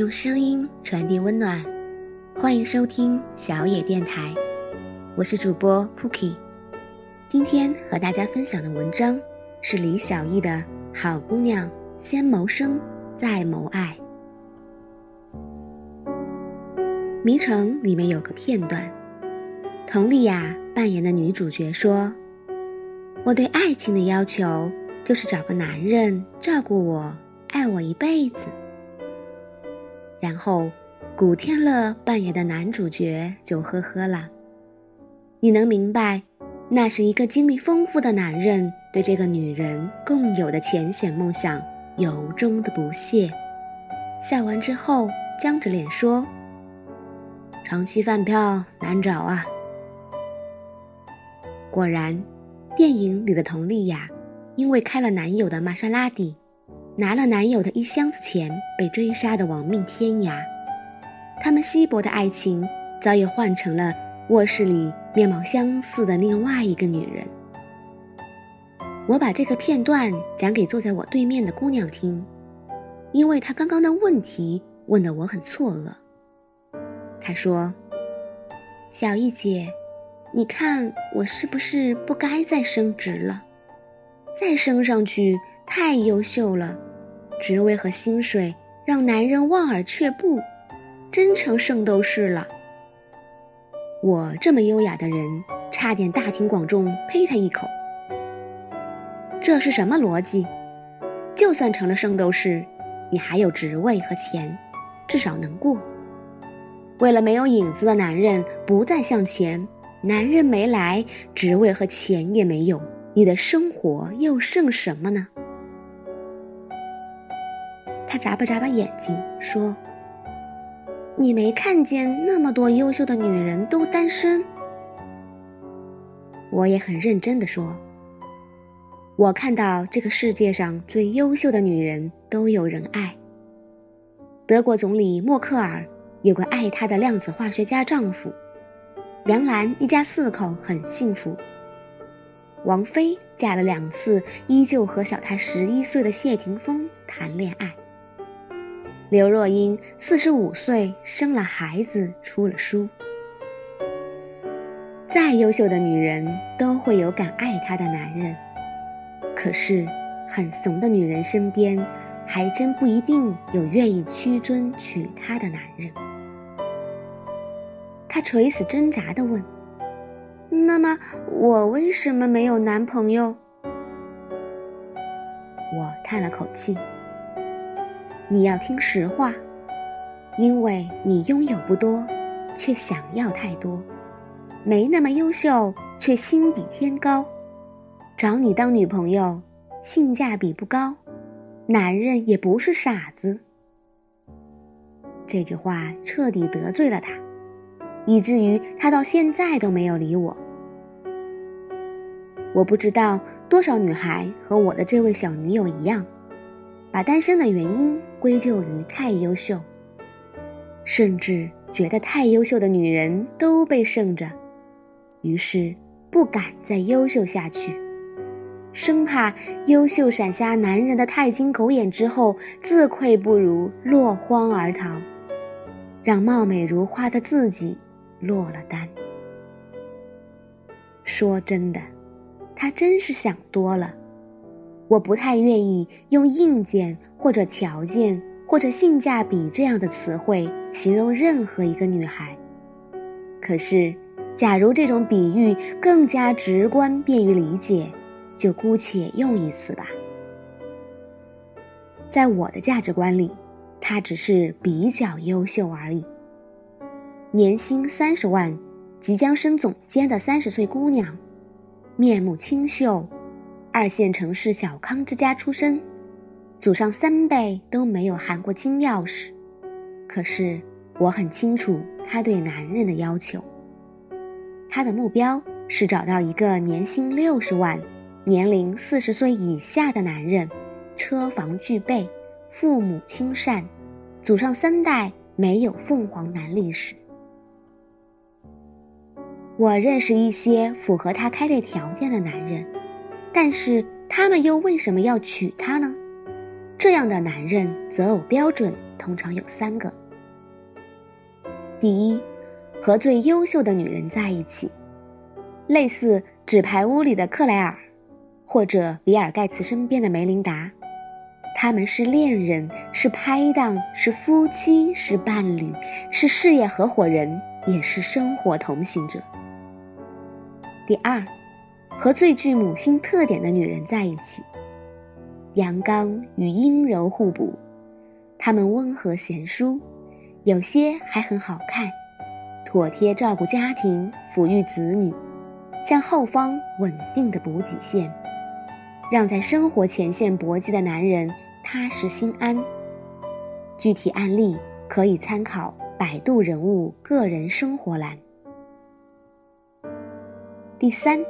用声音传递温暖，欢迎收听小野电台，我是主播 Pookie。今天和大家分享的文章是李小艺的《好姑娘先谋生再谋爱》。《迷城》里面有个片段，佟丽娅扮演的女主角说：“我对爱情的要求就是找个男人照顾我，爱我一辈子。”然后，古天乐扮演的男主角就呵呵了。你能明白，那是一个经历丰富的男人对这个女人共有的浅显梦想由衷的不屑。笑完之后，僵着脸说。长期饭票难找啊！果然，电影里的佟丽娅，因为开了男友的玛莎拉蒂，拿了男友的一箱子钱，被追杀的亡命天涯。他们稀薄的爱情，早已换成了卧室里面貌相似的另外一个女人。我把这个片段讲给坐在我对面的姑娘听，因为她刚刚的问题问得我很错愕。他说：“小艺姐，你看我是不是不该再升职了？再升上去太优秀了，职位和薪水让男人望而却步，真成圣斗士了。我这么优雅的人，差点大庭广众呸他一口。这是什么逻辑？就算成了圣斗士，你还有职位和钱，至少能过。”为了没有影子的男人不再向前，男人没来，职位和钱也没有，你的生活又剩什么呢？他眨巴眨巴眼睛说：“你没看见那么多优秀的女人都单身？”我也很认真的说：“我看到这个世界上最优秀的女人都有人爱。”德国总理默克尔。有个爱她的量子化学家丈夫，梁兰一家四口很幸福。王菲嫁了两次，依旧和小她十一岁的谢霆锋谈恋爱。刘若英四十五岁生了孩子，出了书。再优秀的女人都会有敢爱她的男人，可是很怂的女人身边，还真不一定有愿意屈尊娶她的男人。她垂死挣扎地问：“那么我为什么没有男朋友？”我叹了口气：“你要听实话，因为你拥有不多，却想要太多，没那么优秀，却心比天高。找你当女朋友，性价比不高，男人也不是傻子。”这句话彻底得罪了他。以至于他到现在都没有理我。我不知道多少女孩和我的这位小女友一样，把单身的原因归咎于太优秀，甚至觉得太优秀的女人都被剩着，于是不敢再优秀下去，生怕优秀闪瞎男人的钛金狗眼之后自愧不如，落荒而逃，让貌美如花的自己。落了单。说真的，他真是想多了。我不太愿意用硬件或者条件或者性价比这样的词汇形容任何一个女孩。可是，假如这种比喻更加直观、便于理解，就姑且用一次吧。在我的价值观里，她只是比较优秀而已。年薪三十万，即将升总监的三十岁姑娘，面目清秀，二线城市小康之家出身，祖上三辈都没有含过金钥匙。可是我很清楚她对男人的要求。他的目标是找到一个年薪六十万、年龄四十岁以下的男人，车房具备，父母亲善，祖上三代没有凤凰男历史。我认识一些符合他开列条件的男人，但是他们又为什么要娶她呢？这样的男人择偶标准通常有三个：第一，和最优秀的女人在一起，类似《纸牌屋》里的克莱尔，或者比尔·盖茨身边的梅琳达。他们是恋人，是拍档，是夫妻，是伴侣，是事业合伙人，也是生活同行者。第二，和最具母性特点的女人在一起，阳刚与阴柔互补，她们温和贤淑，有些还很好看，妥帖照顾家庭，抚育子女，像后方稳定的补给线，让在生活前线搏击的男人。踏实心安。具体案例可以参考百度人物个人生活栏。第三，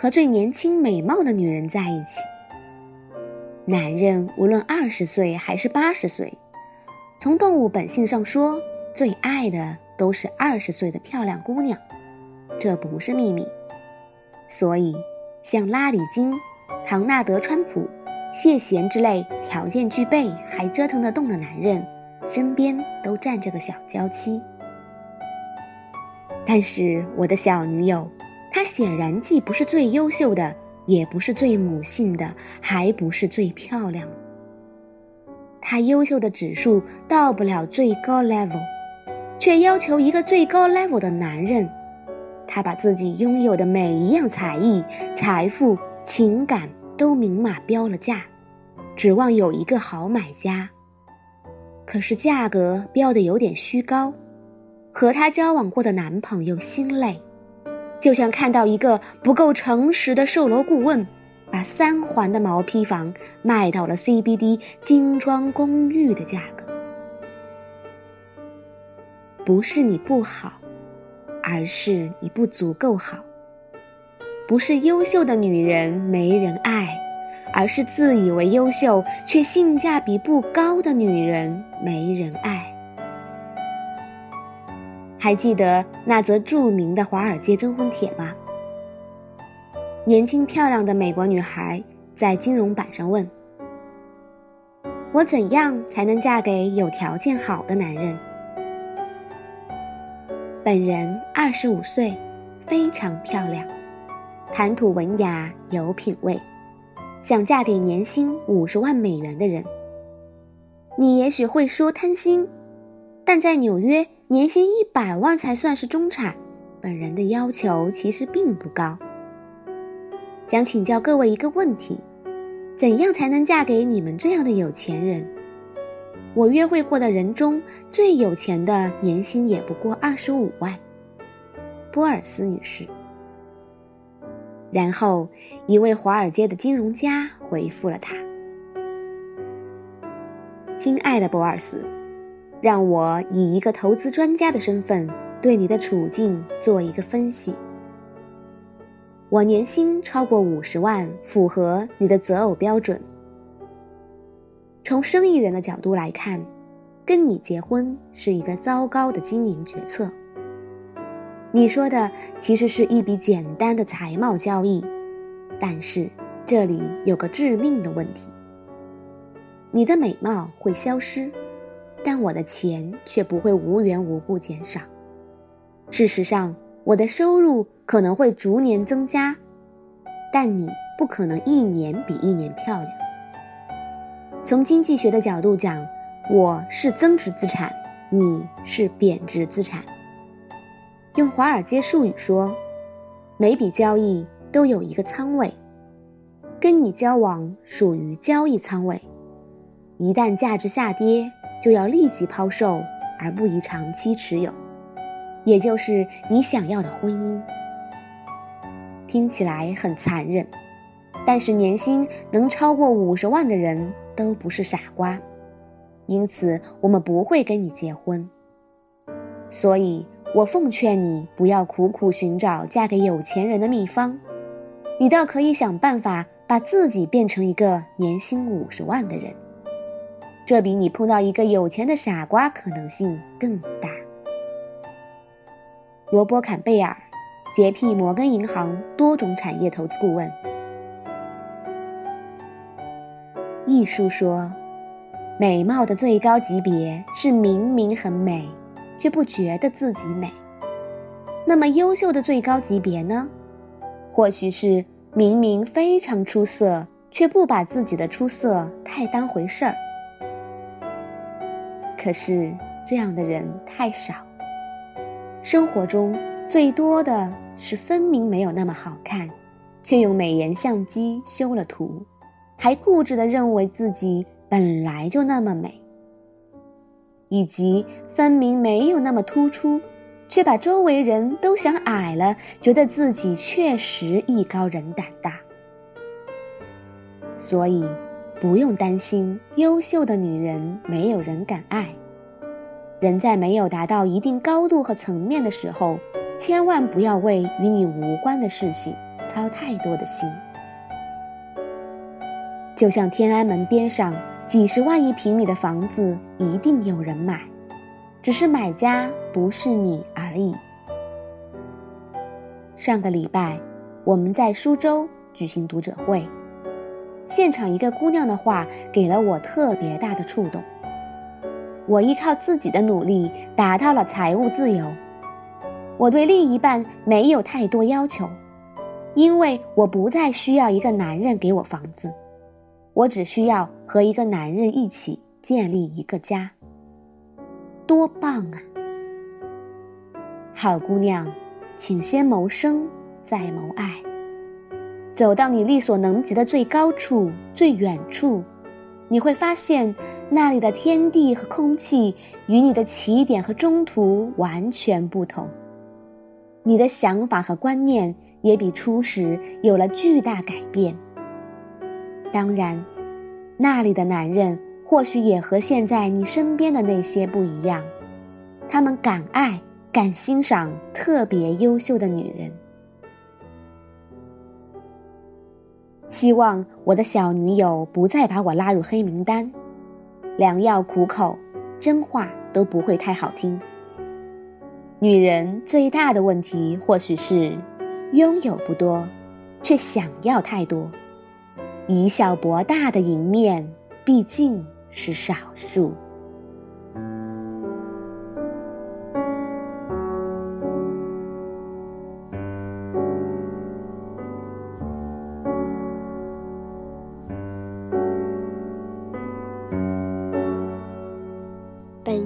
和最年轻美貌的女人在一起。男人无论二十岁还是八十岁，从动物本性上说，最爱的都是二十岁的漂亮姑娘，这不是秘密。所以，像拉里金、唐纳德·川普。谢贤之类条件具备还折腾得动的男人，身边都站着个小娇妻。但是我的小女友，她显然既不是最优秀的，也不是最母性的，还不是最漂亮。她优秀的指数到不了最高 level，却要求一个最高 level 的男人。她把自己拥有的每一样才艺、财富、情感。都明码标了价，指望有一个好买家。可是价格标的有点虚高，和他交往过的男朋友心累，就像看到一个不够诚实的售楼顾问，把三环的毛坯房卖到了 CBD 精装公寓的价格。不是你不好，而是你不足够好。不是优秀的女人没人爱，而是自以为优秀却性价比不高的女人没人爱。还记得那则著名的华尔街征婚帖吗？年轻漂亮的美国女孩在金融板上问：“我怎样才能嫁给有条件好的男人？”本人二十五岁，非常漂亮。谈吐文雅有品味，想嫁给年薪五十万美元的人。你也许会说贪心，但在纽约年薪一百万才算是中产。本人的要求其实并不高。想请教各位一个问题：怎样才能嫁给你们这样的有钱人？我约会过的人中最有钱的年薪也不过二十五万。波尔斯女士。然后，一位华尔街的金融家回复了他：“亲爱的博尔斯，让我以一个投资专家的身份对你的处境做一个分析。我年薪超过五十万，符合你的择偶标准。从生意人的角度来看，跟你结婚是一个糟糕的经营决策。”你说的其实是一笔简单的财贸交易，但是这里有个致命的问题：你的美貌会消失，但我的钱却不会无缘无故减少。事实上，我的收入可能会逐年增加，但你不可能一年比一年漂亮。从经济学的角度讲，我是增值资产，你是贬值资产。用华尔街术语说，每笔交易都有一个仓位，跟你交往属于交易仓位，一旦价值下跌，就要立即抛售，而不宜长期持有，也就是你想要的婚姻。听起来很残忍，但是年薪能超过五十万的人都不是傻瓜，因此我们不会跟你结婚。所以。我奉劝你不要苦苦寻找嫁给有钱人的秘方，你倒可以想办法把自己变成一个年薪五十万的人，这比你碰到一个有钱的傻瓜可能性更大。罗伯·坎贝尔，洁癖摩根银行多种产业投资顾问。艺术说，美貌的最高级别是明明很美，却不觉得自己美。那么优秀的最高级别呢？或许是明明非常出色，却不把自己的出色太当回事儿。可是这样的人太少。生活中最多的是分明没有那么好看，却用美颜相机修了图，还固执地认为自己本来就那么美，以及分明没有那么突出。却把周围人都想矮了，觉得自己确实艺高人胆大。所以，不用担心优秀的女人没有人敢爱。人在没有达到一定高度和层面的时候，千万不要为与你无关的事情操太多的心。就像天安门边上几十万一平米的房子，一定有人买。只是买家不是你而已。上个礼拜，我们在苏州举行读者会，现场一个姑娘的话给了我特别大的触动。我依靠自己的努力达到了财务自由，我对另一半没有太多要求，因为我不再需要一个男人给我房子，我只需要和一个男人一起建立一个家。多棒啊！好姑娘，请先谋生，再谋爱。走到你力所能及的最高处、最远处，你会发现那里的天地和空气与你的起点和中途完全不同。你的想法和观念也比初始有了巨大改变。当然，那里的男人。或许也和现在你身边的那些不一样，他们敢爱，敢欣赏特别优秀的女人。希望我的小女友不再把我拉入黑名单，良药苦口，真话都不会太好听。女人最大的问题或许是拥有不多，却想要太多，以小博大的赢面，毕竟。是少数。